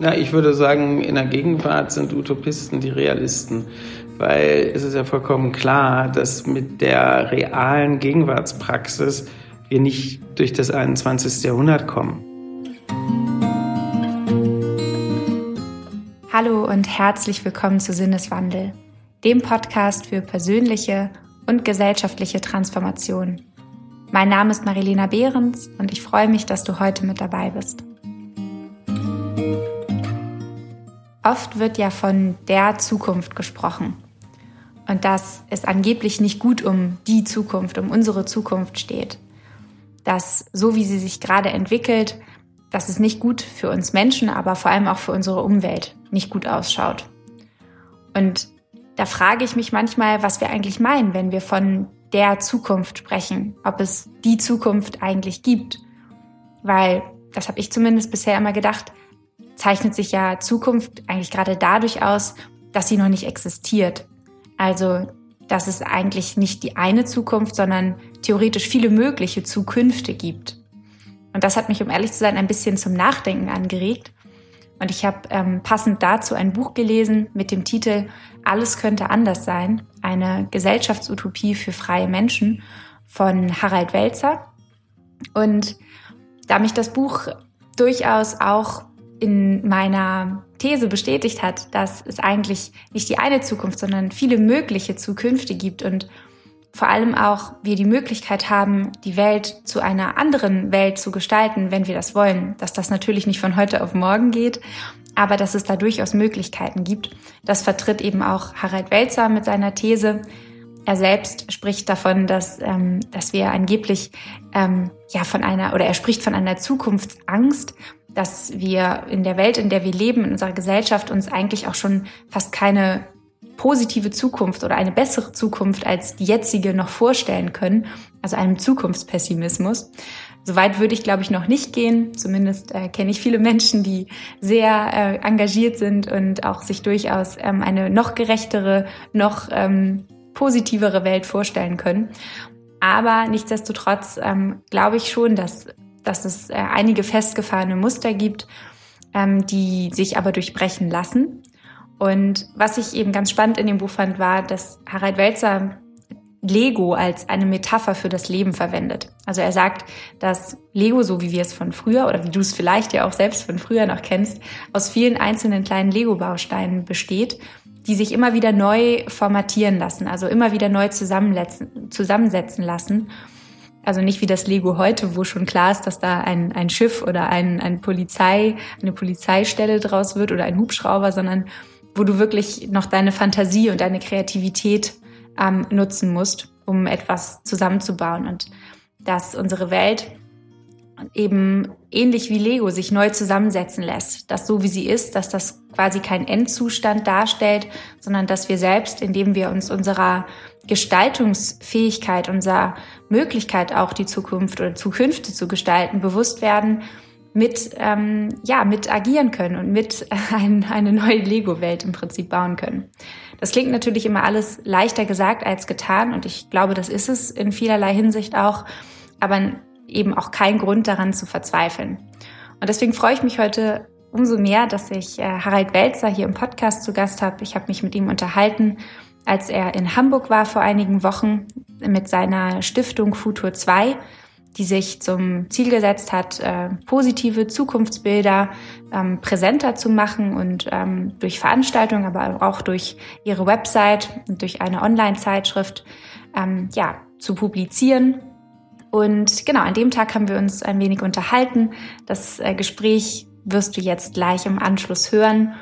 Ja, ich würde sagen, in der Gegenwart sind Utopisten die Realisten, weil es ist ja vollkommen klar, dass mit der realen Gegenwartspraxis wir nicht durch das 21. Jahrhundert kommen. Hallo und herzlich willkommen zu Sinneswandel, dem Podcast für persönliche und gesellschaftliche Transformation. Mein Name ist Marilena Behrens und ich freue mich, dass du heute mit dabei bist. Oft wird ja von der Zukunft gesprochen und dass es angeblich nicht gut um die Zukunft, um unsere Zukunft steht. Dass so wie sie sich gerade entwickelt, dass es nicht gut für uns Menschen, aber vor allem auch für unsere Umwelt nicht gut ausschaut. Und da frage ich mich manchmal, was wir eigentlich meinen, wenn wir von der Zukunft sprechen, ob es die Zukunft eigentlich gibt. Weil, das habe ich zumindest bisher immer gedacht, zeichnet sich ja Zukunft eigentlich gerade dadurch aus, dass sie noch nicht existiert. Also, dass es eigentlich nicht die eine Zukunft, sondern theoretisch viele mögliche Zukünfte gibt. Und das hat mich, um ehrlich zu sein, ein bisschen zum Nachdenken angeregt. Und ich habe ähm, passend dazu ein Buch gelesen mit dem Titel Alles könnte anders sein, eine Gesellschaftsutopie für freie Menschen von Harald Welzer. Und da mich das Buch durchaus auch in meiner These bestätigt hat, dass es eigentlich nicht die eine Zukunft, sondern viele mögliche Zukünfte gibt und vor allem auch wir die Möglichkeit haben, die Welt zu einer anderen Welt zu gestalten, wenn wir das wollen. Dass das natürlich nicht von heute auf morgen geht, aber dass es da durchaus Möglichkeiten gibt. Das vertritt eben auch Harald Welzer mit seiner These. Er selbst spricht davon, dass, ähm, dass wir angeblich ähm, ja von einer oder er spricht von einer Zukunftsangst, dass wir in der Welt, in der wir leben, in unserer Gesellschaft uns eigentlich auch schon fast keine positive Zukunft oder eine bessere Zukunft als die jetzige noch vorstellen können, also einem Zukunftspessimismus. Soweit würde ich, glaube ich, noch nicht gehen. Zumindest äh, kenne ich viele Menschen, die sehr äh, engagiert sind und auch sich durchaus ähm, eine noch gerechtere, noch ähm, positivere Welt vorstellen können. Aber nichtsdestotrotz ähm, glaube ich schon, dass, dass es äh, einige festgefahrene Muster gibt, ähm, die sich aber durchbrechen lassen. Und was ich eben ganz spannend in dem Buch fand, war, dass Harald Welzer Lego als eine Metapher für das Leben verwendet. Also er sagt, dass Lego, so wie wir es von früher oder wie du es vielleicht ja auch selbst von früher noch kennst, aus vielen einzelnen kleinen Lego-Bausteinen besteht, die sich immer wieder neu formatieren lassen, also immer wieder neu zusammensetzen lassen. Also nicht wie das Lego heute, wo schon klar ist, dass da ein, ein Schiff oder ein, ein Polizei, eine Polizeistelle draus wird oder ein Hubschrauber, sondern wo du wirklich noch deine Fantasie und deine Kreativität ähm, nutzen musst, um etwas zusammenzubauen. Und dass unsere Welt eben ähnlich wie Lego sich neu zusammensetzen lässt, dass so wie sie ist, dass das quasi kein Endzustand darstellt, sondern dass wir selbst, indem wir uns unserer Gestaltungsfähigkeit, unserer Möglichkeit auch die Zukunft oder Zukünfte zu gestalten, bewusst werden, mit, ähm, ja, mit agieren können und mit ein, eine neue Lego-Welt im Prinzip bauen können. Das klingt natürlich immer alles leichter gesagt als getan und ich glaube, das ist es in vielerlei Hinsicht auch, aber eben auch kein Grund daran zu verzweifeln. Und deswegen freue ich mich heute umso mehr, dass ich äh, Harald Welzer hier im Podcast zu Gast habe. Ich habe mich mit ihm unterhalten, als er in Hamburg war vor einigen Wochen mit seiner Stiftung Futur 2 die sich zum Ziel gesetzt hat, äh, positive Zukunftsbilder ähm, präsenter zu machen und ähm, durch Veranstaltungen, aber auch durch ihre Website und durch eine Online-Zeitschrift ähm, ja, zu publizieren. Und genau, an dem Tag haben wir uns ein wenig unterhalten. Das äh, Gespräch wirst du jetzt gleich im Anschluss hören.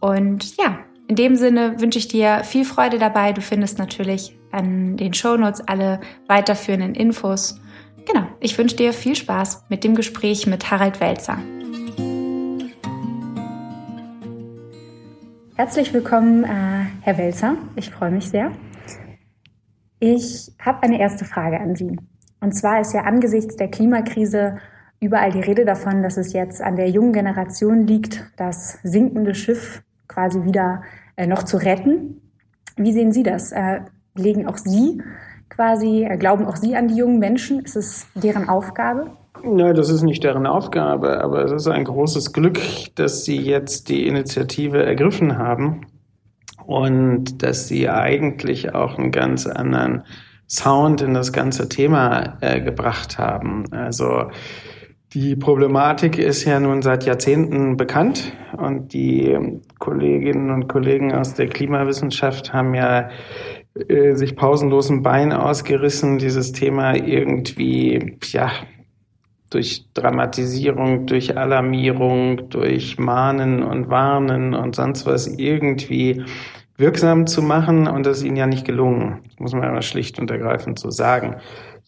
Und ja, in dem Sinne wünsche ich dir viel Freude dabei. Du findest natürlich an den Show Notes alle weiterführenden Infos Genau, ich wünsche dir viel Spaß mit dem Gespräch mit Harald Welzer. Herzlich willkommen, äh, Herr Welzer. Ich freue mich sehr. Ich habe eine erste Frage an Sie. Und zwar ist ja angesichts der Klimakrise überall die Rede davon, dass es jetzt an der jungen Generation liegt, das sinkende Schiff quasi wieder äh, noch zu retten. Wie sehen Sie das? Äh, legen auch Sie quasi, äh, glauben auch Sie an die jungen Menschen? Ist es deren Aufgabe? Ja, das ist nicht deren Aufgabe, aber es ist ein großes Glück, dass sie jetzt die Initiative ergriffen haben und dass sie eigentlich auch einen ganz anderen Sound in das ganze Thema äh, gebracht haben. Also die Problematik ist ja nun seit Jahrzehnten bekannt und die Kolleginnen und Kollegen aus der Klimawissenschaft haben ja äh, sich pausenlos ein Bein ausgerissen, dieses Thema irgendwie, ja, durch Dramatisierung, durch Alarmierung, durch Mahnen und Warnen und sonst was irgendwie wirksam zu machen und das ist ihnen ja nicht gelungen, muss man aber schlicht und ergreifend so sagen.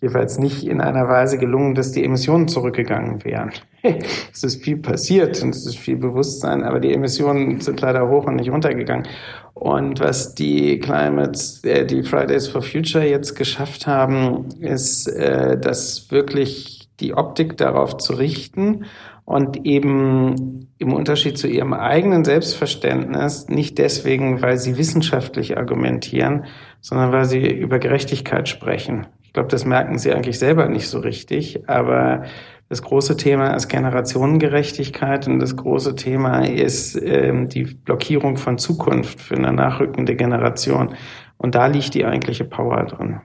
Jedenfalls nicht in einer Weise gelungen, dass die Emissionen zurückgegangen wären. es ist viel passiert und es ist viel Bewusstsein, aber die Emissionen sind leider hoch und nicht runtergegangen. Und was die Climates, äh, die Fridays for Future jetzt geschafft haben, ist, äh, dass wirklich die Optik darauf zu richten und eben im Unterschied zu ihrem eigenen Selbstverständnis nicht deswegen, weil sie wissenschaftlich argumentieren, sondern weil sie über Gerechtigkeit sprechen. Ich glaube, das merken sie eigentlich selber nicht so richtig, aber das große Thema ist Generationengerechtigkeit und das große Thema ist ähm, die Blockierung von Zukunft für eine nachrückende Generation. Und da liegt die eigentliche Power drin.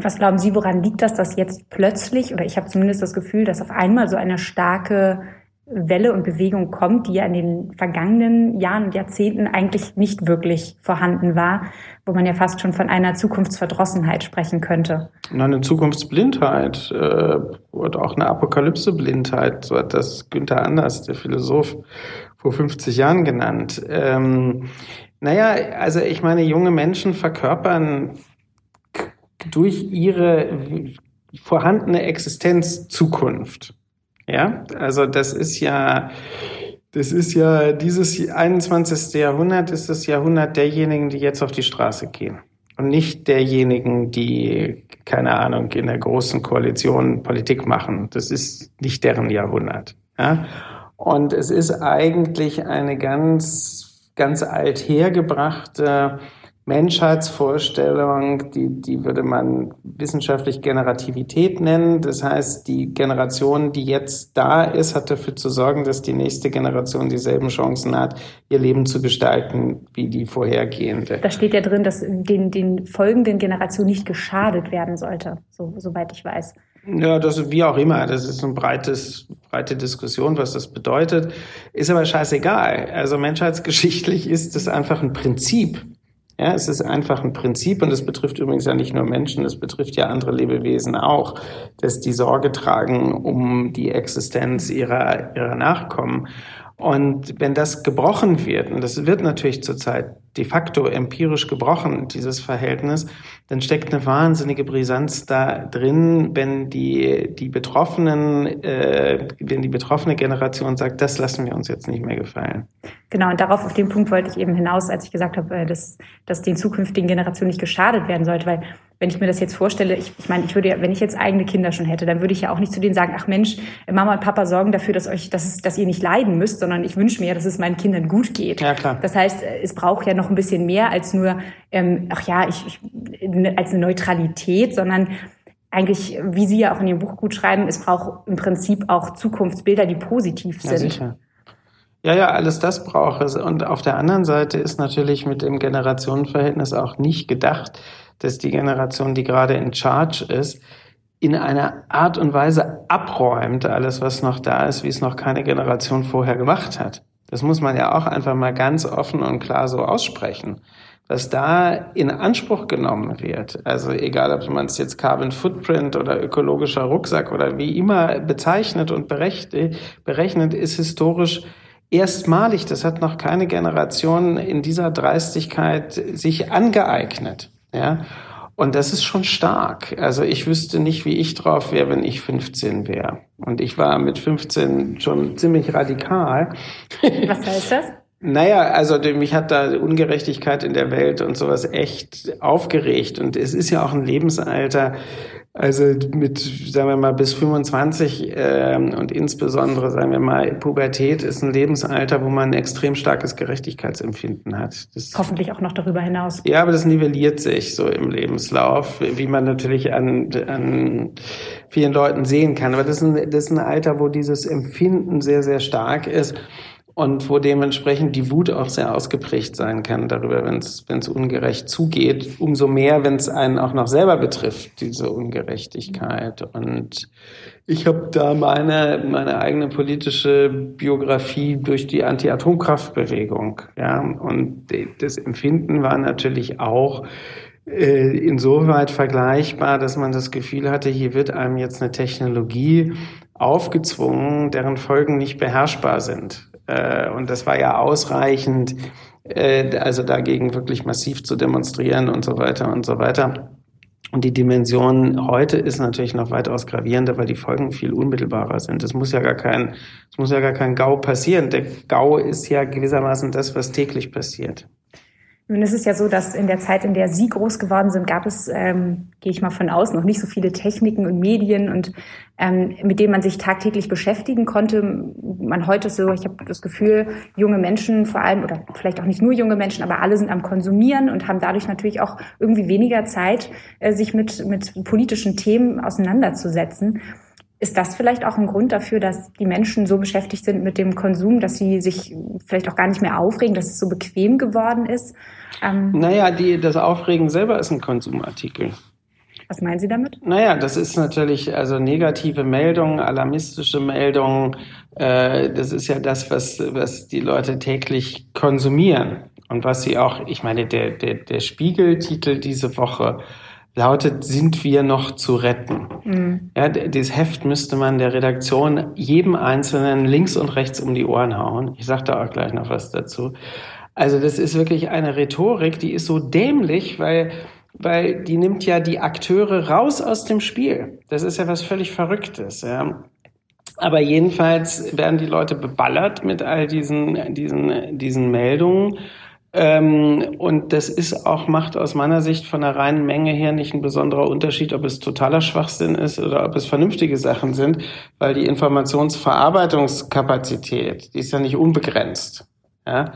Und was glauben Sie, woran liegt das, dass jetzt plötzlich, oder ich habe zumindest das Gefühl, dass auf einmal so eine starke Welle und Bewegung kommt, die ja in den vergangenen Jahren und Jahrzehnten eigentlich nicht wirklich vorhanden war, wo man ja fast schon von einer Zukunftsverdrossenheit sprechen könnte. eine Zukunftsblindheit äh, oder auch eine Apokalypseblindheit, so hat das Günther Anders, der Philosoph, vor 50 Jahren genannt. Ähm, naja, also ich meine, junge Menschen verkörpern durch ihre vorhandene Existenz Zukunft. Ja, also das ist ja, das ist ja dieses 21. Jahrhundert ist das Jahrhundert derjenigen, die jetzt auf die Straße gehen. Und nicht derjenigen, die, keine Ahnung, in der großen Koalition Politik machen. Das ist nicht deren Jahrhundert. Ja? Und es ist eigentlich eine ganz, ganz althergebrachte Menschheitsvorstellung, die, die würde man wissenschaftlich Generativität nennen. Das heißt, die Generation, die jetzt da ist, hat dafür zu sorgen, dass die nächste Generation dieselben Chancen hat, ihr Leben zu gestalten wie die vorhergehende. Da steht ja drin, dass den, den folgenden Generationen nicht geschadet werden sollte, so, soweit ich weiß. Ja, das wie auch immer. Das ist eine breites, breite Diskussion, was das bedeutet. Ist aber scheißegal. Also menschheitsgeschichtlich ist es einfach ein Prinzip ja, es ist einfach ein Prinzip und es betrifft übrigens ja nicht nur Menschen, es betrifft ja andere Lebewesen auch, dass die Sorge tragen um die Existenz ihrer, ihrer Nachkommen. Und wenn das gebrochen wird, und das wird natürlich zurzeit de facto empirisch gebrochen, dieses Verhältnis, dann steckt eine wahnsinnige Brisanz da drin, wenn die, die Betroffenen, äh, wenn die betroffene Generation sagt, das lassen wir uns jetzt nicht mehr gefallen. Genau, und darauf, auf den Punkt wollte ich eben hinaus, als ich gesagt habe, äh, dass, dass den zukünftigen Generationen nicht geschadet werden sollte, weil wenn ich mir das jetzt vorstelle, ich, ich meine, ich würde ja, wenn ich jetzt eigene Kinder schon hätte, dann würde ich ja auch nicht zu denen sagen, ach Mensch, Mama und Papa sorgen dafür, dass euch, dass, dass ihr nicht leiden müsst, sondern ich wünsche mir, dass es meinen Kindern gut geht. Ja, klar. Das heißt, es braucht ja noch ein bisschen mehr als nur, ähm, ach ja, ich, ich als eine Neutralität, sondern eigentlich, wie Sie ja auch in Ihrem Buch gut schreiben, es braucht im Prinzip auch Zukunftsbilder, die positiv sind. Ja, sicher. Ja, ja, alles das braucht es. Und auf der anderen Seite ist natürlich mit dem Generationenverhältnis auch nicht gedacht, dass die Generation, die gerade in Charge ist, in einer Art und Weise abräumt alles, was noch da ist, wie es noch keine Generation vorher gemacht hat. Das muss man ja auch einfach mal ganz offen und klar so aussprechen. Was da in Anspruch genommen wird, also egal ob man es jetzt Carbon Footprint oder ökologischer Rucksack oder wie immer bezeichnet und berechnet, ist historisch erstmalig. Das hat noch keine Generation in dieser Dreistigkeit sich angeeignet. Ja. Und das ist schon stark. Also ich wüsste nicht, wie ich drauf wäre, wenn ich 15 wäre. Und ich war mit 15 schon ziemlich radikal. Was heißt das? Naja, also mich hat da Ungerechtigkeit in der Welt und sowas echt aufgeregt. Und es ist ja auch ein Lebensalter, Also mit, sagen wir mal, bis 25 äh, und insbesondere, sagen wir mal, Pubertät ist ein Lebensalter, wo man ein extrem starkes Gerechtigkeitsempfinden hat. Das, Hoffentlich auch noch darüber hinaus. Ja, aber das nivelliert sich so im Lebenslauf, wie man natürlich an, an vielen Leuten sehen kann. Aber das ist, ein, das ist ein Alter, wo dieses Empfinden sehr, sehr stark ist und wo dementsprechend die Wut auch sehr ausgeprägt sein kann darüber, wenn es ungerecht zugeht. Umso mehr, wenn es einen auch noch selber betrifft, diese Ungerechtigkeit. Und ich habe da meine, meine eigene politische Biografie durch die Anti-Atomkraftbewegung. Ja, und das Empfinden war natürlich auch äh, insoweit vergleichbar, dass man das Gefühl hatte, hier wird einem jetzt eine Technologie aufgezwungen, deren Folgen nicht beherrschbar sind. Äh, und das war ja ausreichend, äh, also dagegen wirklich massiv zu demonstrieren und so weiter und so weiter. Und die Dimension heute ist natürlich noch weitaus gravierender, weil die Folgen viel unmittelbarer sind. Es muss ja gar kein, es muss ja gar kein GAU passieren. Der GAU ist ja gewissermaßen das, was täglich passiert. Nun ist es ja so, dass in der Zeit, in der Sie groß geworden sind, gab es, ähm, gehe ich mal von aus, noch nicht so viele Techniken und Medien und ähm, mit denen man sich tagtäglich beschäftigen konnte. Man heute so, ich habe das Gefühl, junge Menschen vor allem oder vielleicht auch nicht nur junge Menschen, aber alle sind am Konsumieren und haben dadurch natürlich auch irgendwie weniger Zeit, äh, sich mit mit politischen Themen auseinanderzusetzen. Ist das vielleicht auch ein Grund dafür, dass die Menschen so beschäftigt sind mit dem Konsum, dass sie sich vielleicht auch gar nicht mehr aufregen, dass es so bequem geworden ist? Ähm naja, die, das Aufregen selber ist ein Konsumartikel. Was meinen Sie damit? Naja, das ist natürlich also negative Meldungen, alarmistische Meldungen. Äh, das ist ja das, was, was die Leute täglich konsumieren. Und was sie auch, ich meine, der, der, der Spiegeltitel diese Woche lautet, sind wir noch zu retten? Mhm. Ja, dieses Heft müsste man der Redaktion jedem Einzelnen links und rechts um die Ohren hauen. Ich sage da auch gleich noch was dazu. Also das ist wirklich eine Rhetorik, die ist so dämlich, weil weil die nimmt ja die Akteure raus aus dem Spiel. Das ist ja was völlig Verrücktes. Ja. Aber jedenfalls werden die Leute beballert mit all diesen, diesen, diesen Meldungen. Ähm, und das ist auch, macht aus meiner Sicht von der reinen Menge her nicht ein besonderer Unterschied, ob es totaler Schwachsinn ist oder ob es vernünftige Sachen sind, weil die Informationsverarbeitungskapazität, die ist ja nicht unbegrenzt. Ja?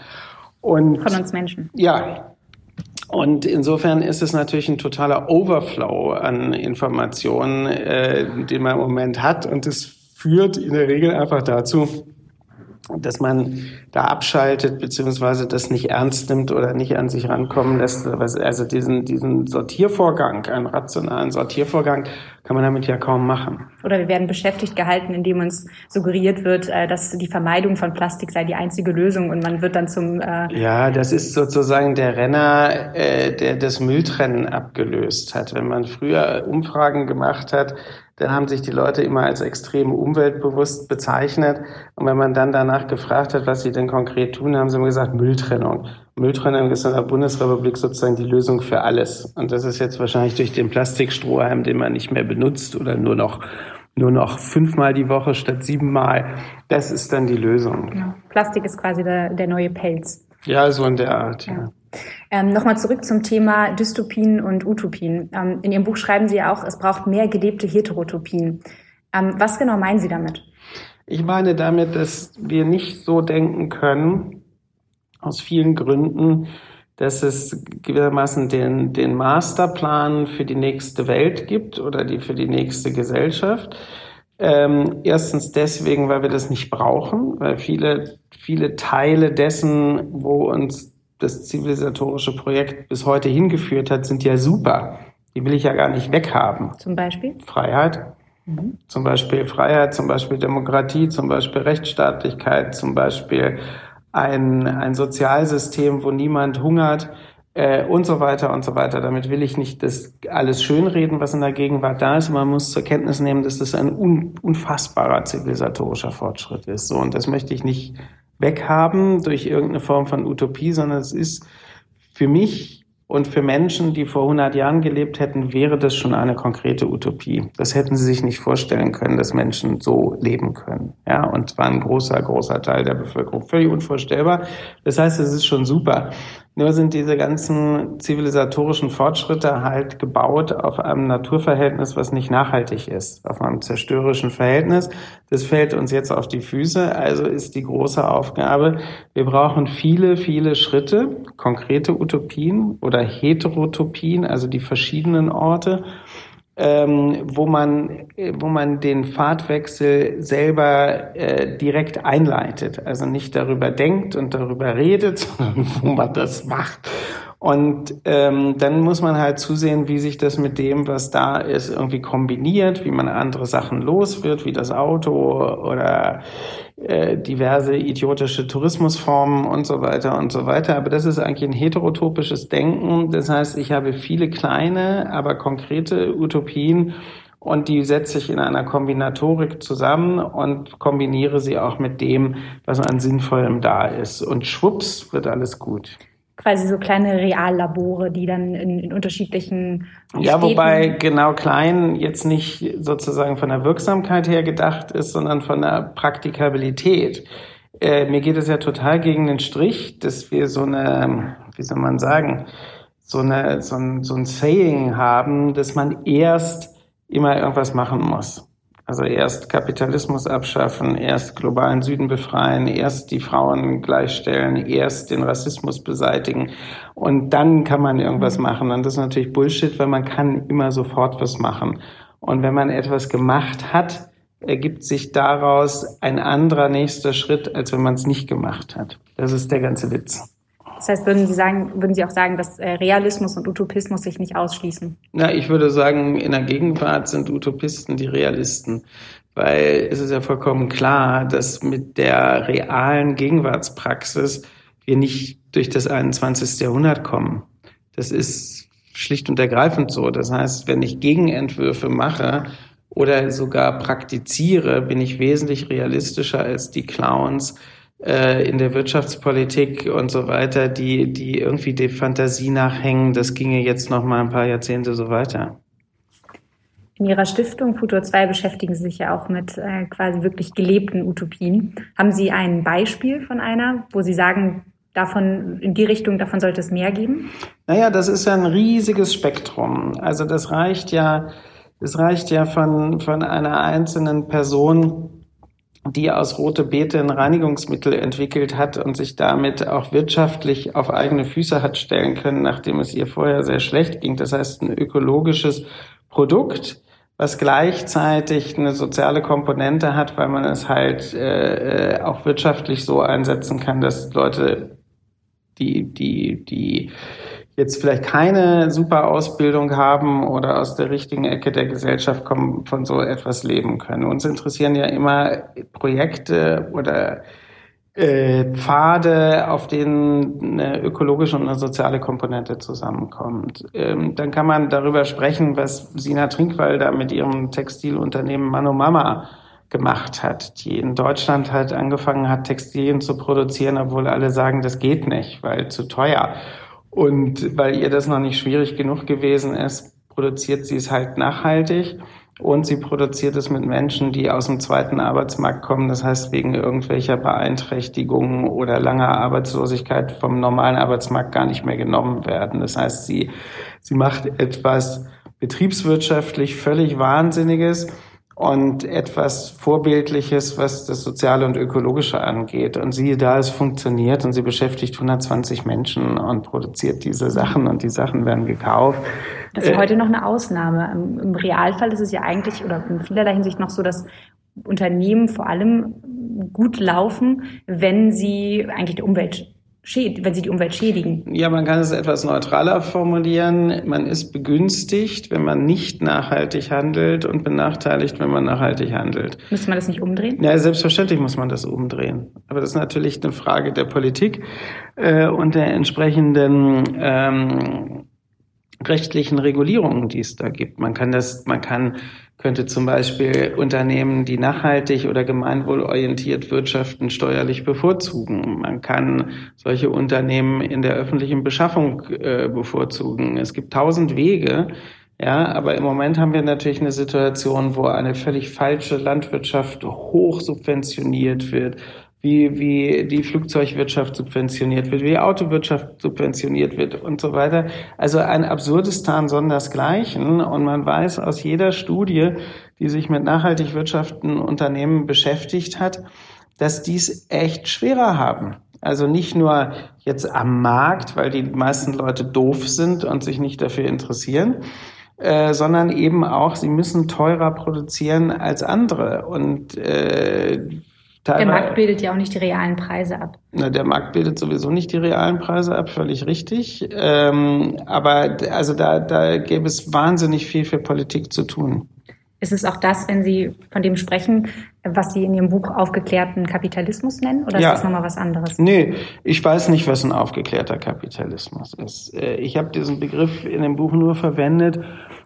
Und, von uns Menschen. Ja. Und insofern ist es natürlich ein totaler Overflow an Informationen, äh, den man im Moment hat. Und es führt in der Regel einfach dazu, dass man da abschaltet beziehungsweise das nicht ernst nimmt oder nicht an sich rankommen lässt. Also diesen, diesen Sortiervorgang, einen rationalen Sortiervorgang, kann man damit ja kaum machen. Oder wir werden beschäftigt gehalten, indem uns suggeriert wird, äh, dass die Vermeidung von Plastik sei die einzige Lösung und man wird dann zum... Äh ja, das ist sozusagen der Renner, äh, der das Mülltrennen abgelöst hat. Wenn man früher Umfragen gemacht hat, dann haben sich die Leute immer als extrem umweltbewusst bezeichnet. Und wenn man dann danach gefragt hat, was sie denn konkret tun, haben sie immer gesagt, Mülltrennung. Mülltrennung ist in der Bundesrepublik sozusagen die Lösung für alles. Und das ist jetzt wahrscheinlich durch den Plastikstrohhalm, den man nicht mehr benutzt oder nur noch nur noch fünfmal die Woche statt siebenmal. Das ist dann die Lösung. Ja. Plastik ist quasi der, der neue Pelz. Ja, so in der Art. Ja. ja. Ähm, Nochmal zurück zum Thema Dystopien und Utopien. Ähm, in Ihrem Buch schreiben Sie ja auch, es braucht mehr gelebte Heterotopien. Ähm, was genau meinen Sie damit? Ich meine damit, dass wir nicht so denken können, aus vielen Gründen, dass es gewissermaßen den, den Masterplan für die nächste Welt gibt oder die für die nächste Gesellschaft. Ähm, erstens deswegen, weil wir das nicht brauchen, weil viele, viele Teile dessen, wo uns das zivilisatorische Projekt bis heute hingeführt hat, sind ja super. Die will ich ja gar nicht weghaben. Zum Beispiel? Freiheit. Mhm. Zum Beispiel Freiheit, zum Beispiel Demokratie, zum Beispiel Rechtsstaatlichkeit, zum Beispiel ein, ein Sozialsystem, wo niemand hungert äh, und so weiter und so weiter. Damit will ich nicht das alles schönreden, was in der Gegenwart da ist. Man muss zur Kenntnis nehmen, dass das ein un, unfassbarer zivilisatorischer Fortschritt ist. So, und das möchte ich nicht weghaben durch irgendeine Form von Utopie, sondern es ist für mich und für Menschen, die vor 100 Jahren gelebt hätten, wäre das schon eine konkrete Utopie. Das hätten sie sich nicht vorstellen können, dass Menschen so leben können. Ja, und war ein großer, großer Teil der Bevölkerung. Völlig unvorstellbar. Das heißt, es ist schon super. Nur sind diese ganzen zivilisatorischen Fortschritte halt gebaut auf einem Naturverhältnis, was nicht nachhaltig ist, auf einem zerstörerischen Verhältnis. Das fällt uns jetzt auf die Füße. Also ist die große Aufgabe, wir brauchen viele, viele Schritte, konkrete Utopien oder Heterotopien, also die verschiedenen Orte ähm, wo man wo man den Fahrtwechsel selber äh, direkt einleitet, also nicht darüber denkt und darüber redet, sondern wo man das macht. Und ähm, dann muss man halt zusehen, wie sich das mit dem, was da ist, irgendwie kombiniert, wie man andere Sachen los wird, wie das Auto oder äh, diverse idiotische Tourismusformen und so weiter und so weiter. Aber das ist eigentlich ein heterotopisches Denken. Das heißt, ich habe viele kleine, aber konkrete Utopien und die setze ich in einer Kombinatorik zusammen und kombiniere sie auch mit dem, was an Sinnvollem da ist. Und schwupps wird alles gut quasi so kleine Reallabore, die dann in, in unterschiedlichen Ja, wobei genau klein jetzt nicht sozusagen von der Wirksamkeit her gedacht ist, sondern von der Praktikabilität. Äh, mir geht es ja total gegen den Strich, dass wir so eine, wie soll man sagen, so, eine, so, ein, so ein Saying haben, dass man erst immer irgendwas machen muss. Also erst Kapitalismus abschaffen, erst globalen Süden befreien, erst die Frauen gleichstellen, erst den Rassismus beseitigen und dann kann man irgendwas machen. Und das ist natürlich Bullshit, weil man kann immer sofort was machen. Und wenn man etwas gemacht hat, ergibt sich daraus ein anderer nächster Schritt, als wenn man es nicht gemacht hat. Das ist der ganze Witz. Das heißt, würden Sie sagen, würden Sie auch sagen, dass äh, Realismus und Utopismus sich nicht ausschließen? Na, ich würde sagen, in der Gegenwart sind Utopisten die Realisten. Weil es ist ja vollkommen klar, dass mit der realen Gegenwartspraxis wir nicht durch das 21. Jahrhundert kommen. Das ist schlicht und ergreifend so. Das heißt, wenn ich Gegenentwürfe mache oder sogar praktiziere, bin ich wesentlich realistischer als die Clowns, äh, in der Wirtschaftspolitik und so weiter, die, die irgendwie die Fantasie nachhängen, das ginge jetzt noch mal ein paar Jahrzehnte so weiter. In Ihrer Stiftung Futur 2 beschäftigen Sie sich ja auch mit äh, quasi wirklich gelebten Utopien. Haben Sie ein Beispiel von einer, wo Sie sagen, davon, in die Richtung, davon sollte es mehr geben? Naja, das ist ja ein riesiges Spektrum. Also das reicht ja, das reicht ja von, von einer einzelnen Person, die aus rote Beete ein Reinigungsmittel entwickelt hat und sich damit auch wirtschaftlich auf eigene Füße hat stellen können, nachdem es ihr vorher sehr schlecht ging. Das heißt, ein ökologisches Produkt, was gleichzeitig eine soziale Komponente hat, weil man es halt äh, auch wirtschaftlich so einsetzen kann, dass Leute, die, die, die jetzt vielleicht keine super Ausbildung haben oder aus der richtigen Ecke der Gesellschaft kommen, von so etwas leben können. Uns interessieren ja immer Projekte oder äh, Pfade, auf denen eine ökologische und eine soziale Komponente zusammenkommt. Ähm, dann kann man darüber sprechen, was Sina Trinkwalder mit ihrem Textilunternehmen Manomama gemacht hat, die in Deutschland halt angefangen hat, Textilien zu produzieren, obwohl alle sagen, das geht nicht, weil zu teuer. Und weil ihr das noch nicht schwierig genug gewesen ist, produziert sie es halt nachhaltig. Und sie produziert es mit Menschen, die aus dem zweiten Arbeitsmarkt kommen, das heißt wegen irgendwelcher Beeinträchtigungen oder langer Arbeitslosigkeit vom normalen Arbeitsmarkt gar nicht mehr genommen werden. Das heißt, sie, sie macht etwas betriebswirtschaftlich völlig Wahnsinniges und etwas Vorbildliches, was das Soziale und Ökologische angeht. Und siehe da, es funktioniert und sie beschäftigt 120 Menschen und produziert diese Sachen und die Sachen werden gekauft. Das ist äh, heute noch eine Ausnahme. Im, Im Realfall ist es ja eigentlich oder in vielerlei Hinsicht noch so, dass Unternehmen vor allem gut laufen, wenn sie eigentlich die Umwelt wenn sie die Umwelt schädigen? Ja, man kann es etwas neutraler formulieren. Man ist begünstigt, wenn man nicht nachhaltig handelt und benachteiligt, wenn man nachhaltig handelt. Müsste man das nicht umdrehen? Ja, selbstverständlich muss man das umdrehen. Aber das ist natürlich eine Frage der Politik äh, und der entsprechenden ähm, rechtlichen Regulierungen, die es da gibt. Man kann das, man kann könnte zum Beispiel Unternehmen, die nachhaltig oder gemeinwohlorientiert wirtschaften, steuerlich bevorzugen. Man kann solche Unternehmen in der öffentlichen Beschaffung äh, bevorzugen. Es gibt tausend Wege. Ja, aber im Moment haben wir natürlich eine Situation, wo eine völlig falsche Landwirtschaft hoch subventioniert wird, wie, wie die Flugzeugwirtschaft subventioniert wird, wie die Autowirtschaft subventioniert wird und so weiter. Also ein Absurdistan sondersgleichen. Und man weiß aus jeder Studie, die sich mit nachhaltig wirtschaften Unternehmen beschäftigt hat, dass dies echt schwerer haben. Also nicht nur jetzt am Markt, weil die meisten Leute doof sind und sich nicht dafür interessieren, äh, sondern eben auch, sie müssen teurer produzieren als andere. Und äh, der Markt bildet ja auch nicht die realen Preise ab. Na, der Markt bildet sowieso nicht die realen Preise ab, völlig richtig. Ähm, aber also da, da gäbe es wahnsinnig viel für Politik zu tun. Ist es auch das, wenn Sie von dem sprechen, was Sie in Ihrem Buch aufgeklärten Kapitalismus nennen? Oder ja. ist das nochmal was anderes? Nee, ich weiß nicht, was ein aufgeklärter Kapitalismus ist. Äh, ich habe diesen Begriff in dem Buch nur verwendet,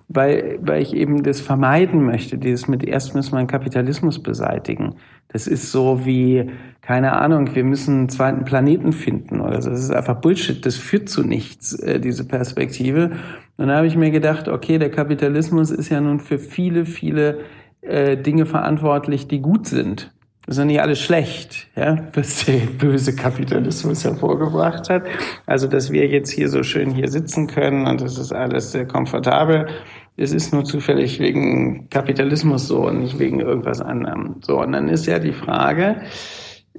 weil, weil ich eben das vermeiden möchte, dieses mit erst müssen wir einen Kapitalismus beseitigen. Das ist so wie, keine Ahnung, wir müssen einen zweiten Planeten finden oder so. Das ist einfach Bullshit, das führt zu nichts, äh, diese Perspektive. Und dann habe ich mir gedacht, okay, der Kapitalismus ist ja nun für viele, viele äh, Dinge verantwortlich, die gut sind. Das ist ja nicht alles schlecht, ja, was der böse Kapitalismus hervorgebracht hat. Also, dass wir jetzt hier so schön hier sitzen können und das ist alles sehr komfortabel. Es ist nur zufällig wegen Kapitalismus so und nicht wegen irgendwas anderem. So, und dann ist ja die Frage,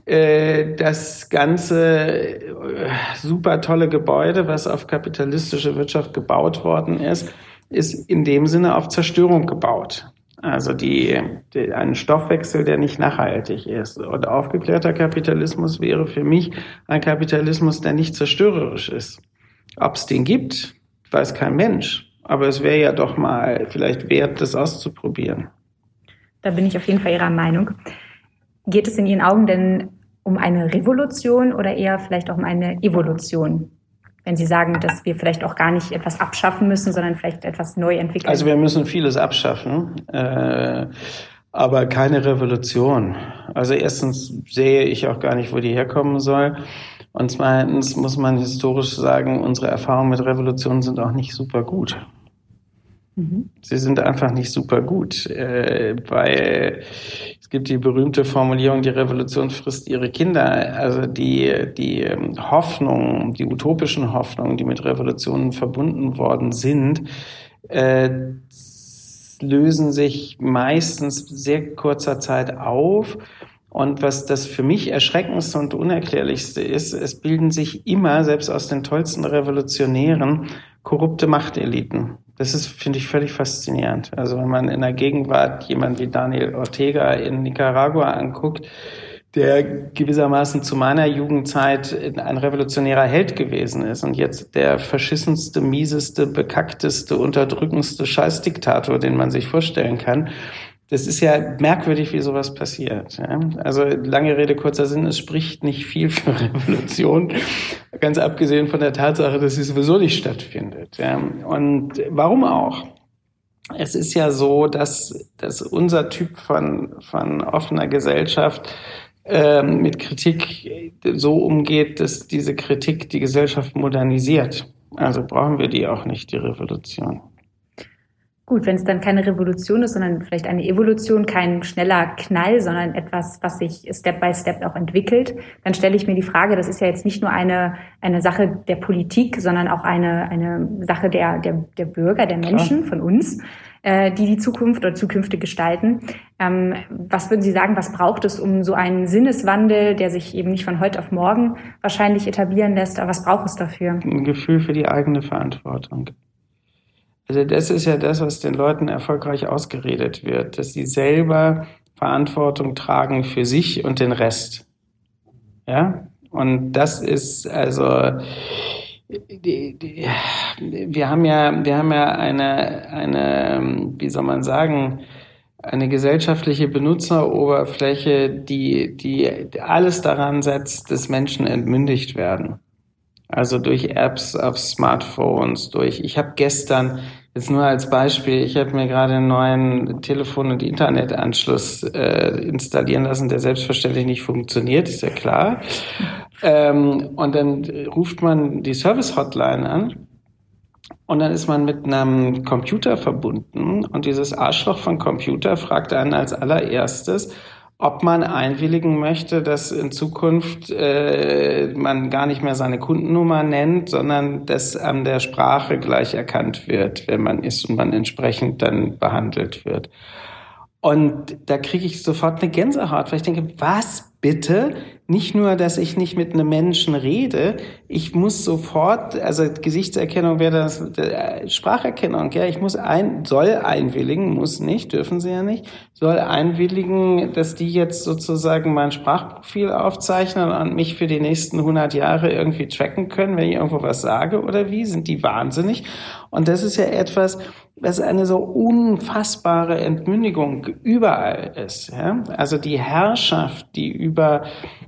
äh, das ganze äh, super tolle Gebäude, was auf kapitalistische Wirtschaft gebaut worden ist, ist in dem Sinne auf Zerstörung gebaut. Also die, die, ein Stoffwechsel, der nicht nachhaltig ist. Und aufgeklärter Kapitalismus wäre für mich ein Kapitalismus, der nicht zerstörerisch ist. Ob es den gibt, weiß kein Mensch. Aber es wäre ja doch mal vielleicht wert, das auszuprobieren. Da bin ich auf jeden Fall Ihrer Meinung. Geht es in Ihren Augen denn um eine Revolution oder eher vielleicht auch um eine Evolution? Wenn Sie sagen, dass wir vielleicht auch gar nicht etwas abschaffen müssen, sondern vielleicht etwas neu entwickeln? Also wir müssen vieles abschaffen, äh, aber keine Revolution. Also erstens sehe ich auch gar nicht, wo die herkommen soll. Und zweitens muss man historisch sagen, unsere Erfahrungen mit Revolutionen sind auch nicht super gut. Mhm. Sie sind einfach nicht super gut, äh, weil es gibt die berühmte Formulierung, die Revolution frisst ihre Kinder. Also die, die ähm, Hoffnungen, die utopischen Hoffnungen, die mit Revolutionen verbunden worden sind, äh, lösen sich meistens sehr kurzer Zeit auf. Und was das für mich erschreckendste und unerklärlichste ist, es bilden sich immer, selbst aus den tollsten Revolutionären, korrupte Machteliten. Das ist, finde ich, völlig faszinierend. Also wenn man in der Gegenwart jemand wie Daniel Ortega in Nicaragua anguckt, der gewissermaßen zu meiner Jugendzeit ein revolutionärer Held gewesen ist und jetzt der verschissenste, mieseste, bekackteste, unterdrückendste Scheißdiktator, den man sich vorstellen kann, das ist ja merkwürdig, wie sowas passiert. Ja? Also lange Rede, kurzer Sinn, es spricht nicht viel für Revolution, ganz abgesehen von der Tatsache, dass sie sowieso nicht stattfindet. Ja? Und warum auch? Es ist ja so, dass, dass unser Typ von, von offener Gesellschaft ähm, mit Kritik so umgeht, dass diese Kritik die Gesellschaft modernisiert. Also brauchen wir die auch nicht, die Revolution. Gut, wenn es dann keine Revolution ist, sondern vielleicht eine Evolution, kein schneller Knall, sondern etwas, was sich Step by Step auch entwickelt, dann stelle ich mir die Frage, das ist ja jetzt nicht nur eine, eine Sache der Politik, sondern auch eine, eine Sache der, der, der Bürger, der Menschen, Klar. von uns, äh, die die Zukunft oder Zukünfte gestalten. Ähm, was würden Sie sagen, was braucht es, um so einen Sinneswandel, der sich eben nicht von heute auf morgen wahrscheinlich etablieren lässt, aber was braucht es dafür? Ein Gefühl für die eigene Verantwortung. Also das ist ja das, was den Leuten erfolgreich ausgeredet wird, dass sie selber Verantwortung tragen für sich und den Rest. Ja, und das ist also die, die, wir haben ja wir haben ja eine eine wie soll man sagen eine gesellschaftliche Benutzeroberfläche, die die alles daran setzt, dass Menschen entmündigt werden. Also durch Apps auf Smartphones, durch. Ich habe gestern Jetzt nur als Beispiel, ich habe mir gerade einen neuen Telefon- und Internetanschluss äh, installieren lassen, der selbstverständlich nicht funktioniert, ist ja klar. Ähm, und dann ruft man die Service-Hotline an und dann ist man mit einem Computer verbunden und dieses Arschloch von Computer fragt einen als allererstes, ob man einwilligen möchte, dass in Zukunft äh, man gar nicht mehr seine Kundennummer nennt, sondern dass an der Sprache gleich erkannt wird, wenn man ist und man entsprechend dann behandelt wird. Und da kriege ich sofort eine Gänsehaut, weil ich denke, was bitte? Nicht nur, dass ich nicht mit einem Menschen rede, ich muss sofort, also Gesichtserkennung wäre das äh, Spracherkennung, ja, ich muss ein, soll einwilligen, muss nicht, dürfen sie ja nicht, soll einwilligen, dass die jetzt sozusagen mein Sprachprofil aufzeichnen und mich für die nächsten 100 Jahre irgendwie tracken können, wenn ich irgendwo was sage oder wie? Sind die wahnsinnig? Und das ist ja etwas, was eine so unfassbare Entmündigung überall ist. Ja? Also die Herrschaft, die über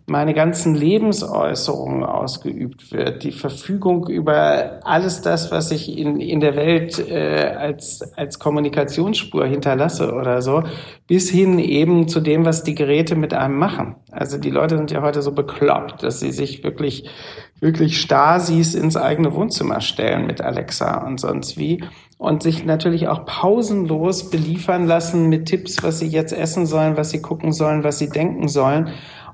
meine ganzen Lebensäußerungen ausgeübt wird, die Verfügung über alles das, was ich in, in der Welt äh, als, als Kommunikationsspur hinterlasse oder so, bis hin eben zu dem, was die Geräte mit einem machen. Also die Leute sind ja heute so bekloppt, dass sie sich wirklich, wirklich Stasis ins eigene Wohnzimmer stellen mit Alexa und sonst wie und sich natürlich auch pausenlos beliefern lassen mit Tipps, was sie jetzt essen sollen, was sie gucken sollen, was sie denken sollen.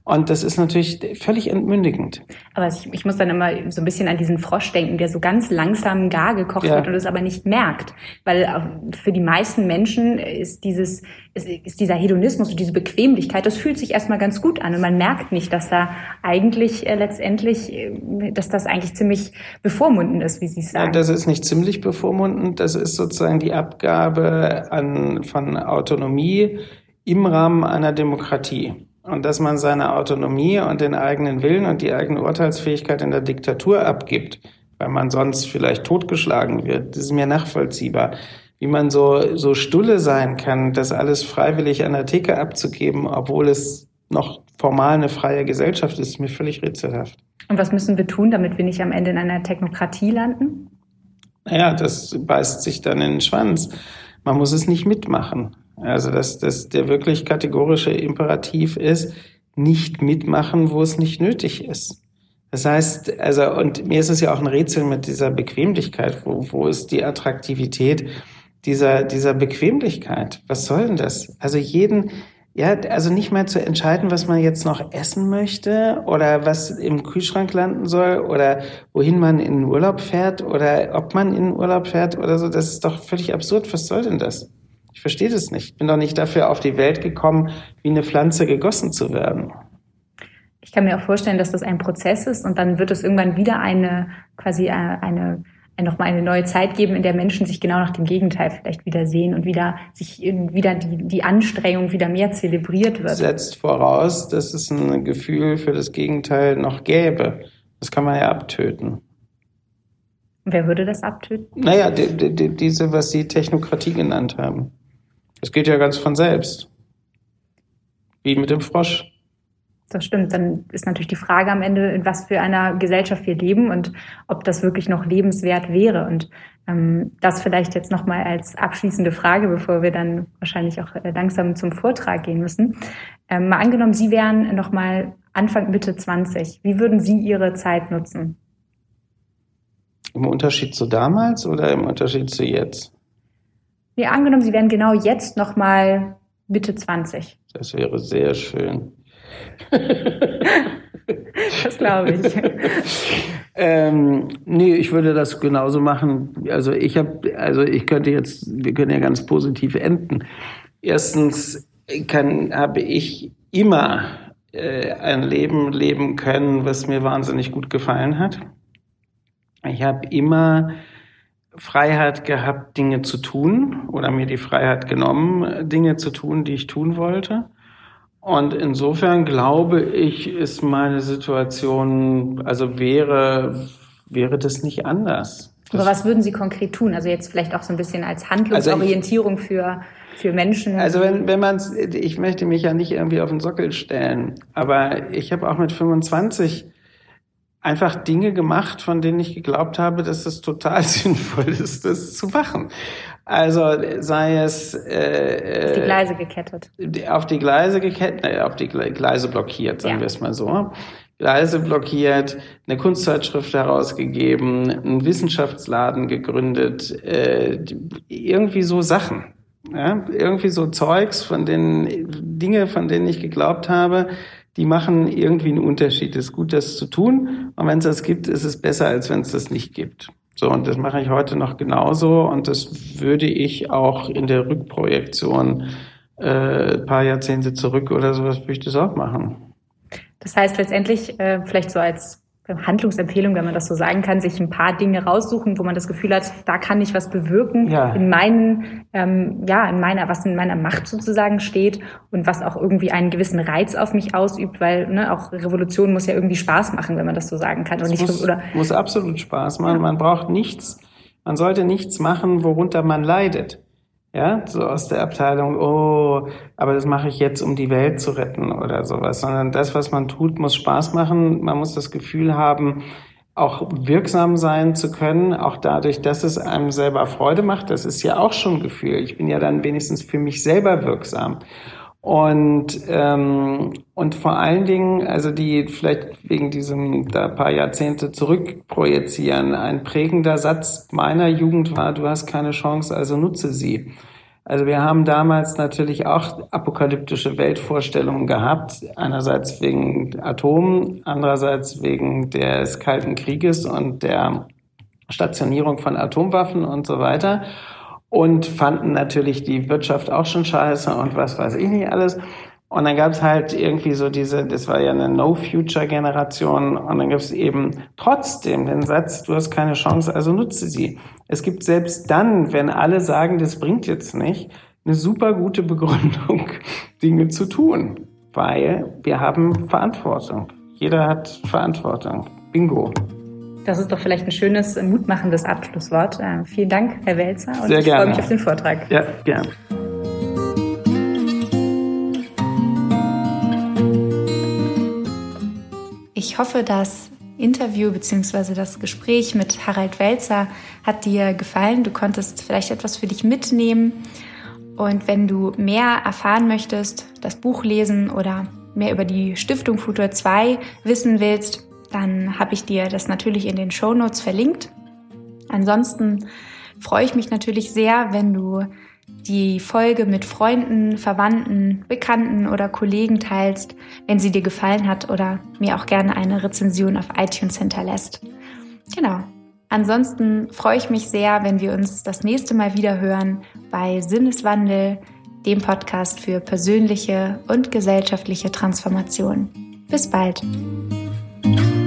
Und das ist natürlich völlig entmündigend. Aber ich, ich, muss dann immer so ein bisschen an diesen Frosch denken, der so ganz langsam gar gekocht ja. wird und es aber nicht merkt. Weil äh, für die meisten Menschen ist dieses, ist, ist dieser Hedonismus und diese Bequemlichkeit, das fühlt sich erstmal ganz gut an. Und man merkt nicht, dass da eigentlich äh, letztendlich, äh, dass das eigentlich ziemlich bevormundend ist, wie Sie sagen. Ja, das ist nicht ziemlich bevormundend. Das ist sozusagen die Abgabe an, von Autonomie im Rahmen einer Demokratie und dass man seine Autonomie und den eigenen Willen und die eigene Urteilsfähigkeit in der Diktatur abgibt, weil man sonst vielleicht totgeschlagen wird, das ist mir nachvollziehbar. Wie man so, so stulle sein kann, das alles freiwillig an der Theke abzugeben, obwohl es noch formal eine freie Gesellschaft ist, ist mir völlig rätselhaft. Und was müssen wir tun, damit wir nicht am Ende in einer Technokratie landen? Naja, das beißt sich dann in den Schwanz. Man muss es nicht mitmachen. Also dass, dass der wirklich kategorische Imperativ ist, nicht mitmachen, wo es nicht nötig ist. Das heißt, also, und mir ist es ja auch ein Rätsel mit dieser Bequemlichkeit. Wo, wo ist die Attraktivität dieser, dieser Bequemlichkeit? Was soll denn das? Also jeden, ja, also nicht mal zu entscheiden, was man jetzt noch essen möchte oder was im Kühlschrank landen soll oder wohin man in den Urlaub fährt oder ob man in den Urlaub fährt oder so. Das ist doch völlig absurd. Was soll denn das? Ich verstehe das nicht. Ich bin doch nicht dafür auf die Welt gekommen, wie eine Pflanze gegossen zu werden. Ich kann mir auch vorstellen, dass das ein Prozess ist und dann wird es irgendwann wieder eine, quasi äh, eine, eine nochmal eine neue Zeit geben, in der Menschen sich genau nach dem Gegenteil vielleicht wieder sehen und wieder sich wieder die, die Anstrengung wieder mehr zelebriert wird. Setzt voraus, dass es ein Gefühl für das Gegenteil noch gäbe. Das kann man ja abtöten. Wer würde das abtöten? Naja, die, die, diese, was Sie Technokratie genannt haben. Es geht ja ganz von selbst. Wie mit dem Frosch. Das stimmt. Dann ist natürlich die Frage am Ende, in was für einer Gesellschaft wir leben und ob das wirklich noch lebenswert wäre. Und ähm, das vielleicht jetzt nochmal als abschließende Frage, bevor wir dann wahrscheinlich auch äh, langsam zum Vortrag gehen müssen. Ähm, mal angenommen, Sie wären nochmal Anfang, Mitte 20. Wie würden Sie Ihre Zeit nutzen? Im Unterschied zu damals oder im Unterschied zu jetzt? Nee, angenommen, Sie wären genau jetzt noch mal Mitte 20. Das wäre sehr schön. das glaube ich. ähm, nee, ich würde das genauso machen. Also ich habe, also ich könnte jetzt, wir können ja ganz positiv enden. Erstens kann, habe ich immer äh, ein Leben leben können, was mir wahnsinnig gut gefallen hat. Ich habe immer Freiheit gehabt, Dinge zu tun oder mir die Freiheit genommen, Dinge zu tun, die ich tun wollte. Und insofern glaube ich, ist meine Situation, also wäre, wäre das nicht anders. Aber was würden Sie konkret tun? Also jetzt vielleicht auch so ein bisschen als Handlungsorientierung also ich, für, für Menschen. Also wenn, wenn man ich möchte mich ja nicht irgendwie auf den Sockel stellen, aber ich habe auch mit 25 einfach Dinge gemacht, von denen ich geglaubt habe, dass es total sinnvoll ist, das zu machen. Also sei es äh, auf die Gleise gekettet. Auf die Gleise gekettet, äh, auf die Gleise blockiert, sagen ja. wir es mal so. Gleise blockiert, eine Kunstzeitschrift herausgegeben, einen Wissenschaftsladen gegründet, äh, irgendwie so Sachen. Ja, irgendwie so Zeugs, von denen Dinge, von denen ich geglaubt habe, die machen irgendwie einen Unterschied. Es ist gut, das zu tun. Und wenn es das gibt, ist es besser, als wenn es das nicht gibt. So, und das mache ich heute noch genauso. Und das würde ich auch in der Rückprojektion äh, ein paar Jahrzehnte zurück oder sowas, würde ich das auch machen. Das heißt letztendlich, äh, vielleicht so als Handlungsempfehlung, wenn man das so sagen kann, sich ein paar Dinge raussuchen, wo man das Gefühl hat, da kann ich was bewirken ja. in meinen, ähm, ja, in meiner, was in meiner Macht sozusagen steht und was auch irgendwie einen gewissen Reiz auf mich ausübt, weil ne, auch Revolution muss ja irgendwie Spaß machen, wenn man das so sagen kann. Und nicht, muss, oder muss absolut Spaß machen. Man braucht nichts, man sollte nichts machen, worunter man leidet. Ja, so aus der Abteilung, oh, aber das mache ich jetzt, um die Welt zu retten oder sowas, sondern das, was man tut, muss Spaß machen. Man muss das Gefühl haben, auch wirksam sein zu können, auch dadurch, dass es einem selber Freude macht. Das ist ja auch schon ein Gefühl. Ich bin ja dann wenigstens für mich selber wirksam. Und, ähm, und vor allen Dingen, also die vielleicht wegen diesem da paar Jahrzehnte zurückprojizieren, ein prägender Satz meiner Jugend war, du hast keine Chance, also nutze sie. Also wir haben damals natürlich auch apokalyptische Weltvorstellungen gehabt, einerseits wegen Atom, andererseits wegen des Kalten Krieges und der Stationierung von Atomwaffen und so weiter und fanden natürlich die Wirtschaft auch schon scheiße und was weiß ich nicht alles. Und dann gab es halt irgendwie so diese, das war ja eine No-Future-Generation, und dann gab es eben trotzdem den Satz, du hast keine Chance, also nutze sie. Es gibt selbst dann, wenn alle sagen, das bringt jetzt nicht, eine super gute Begründung, Dinge zu tun, weil wir haben Verantwortung. Jeder hat Verantwortung. Bingo. Das ist doch vielleicht ein schönes, mutmachendes Abschlusswort. Äh, vielen Dank, Herr Welzer. Und Sehr ich gerne. freue mich auf den Vortrag. Ja, gerne. Ich hoffe, das Interview bzw. das Gespräch mit Harald Welzer hat dir gefallen. Du konntest vielleicht etwas für dich mitnehmen. Und wenn du mehr erfahren möchtest, das Buch lesen oder mehr über die Stiftung Futur 2 wissen willst, dann habe ich dir das natürlich in den Show Notes verlinkt. Ansonsten freue ich mich natürlich sehr, wenn du die Folge mit Freunden, Verwandten, Bekannten oder Kollegen teilst, wenn sie dir gefallen hat oder mir auch gerne eine Rezension auf iTunes hinterlässt. Genau. Ansonsten freue ich mich sehr, wenn wir uns das nächste Mal wieder hören bei Sinneswandel, dem Podcast für persönliche und gesellschaftliche Transformation. Bis bald. Thank you.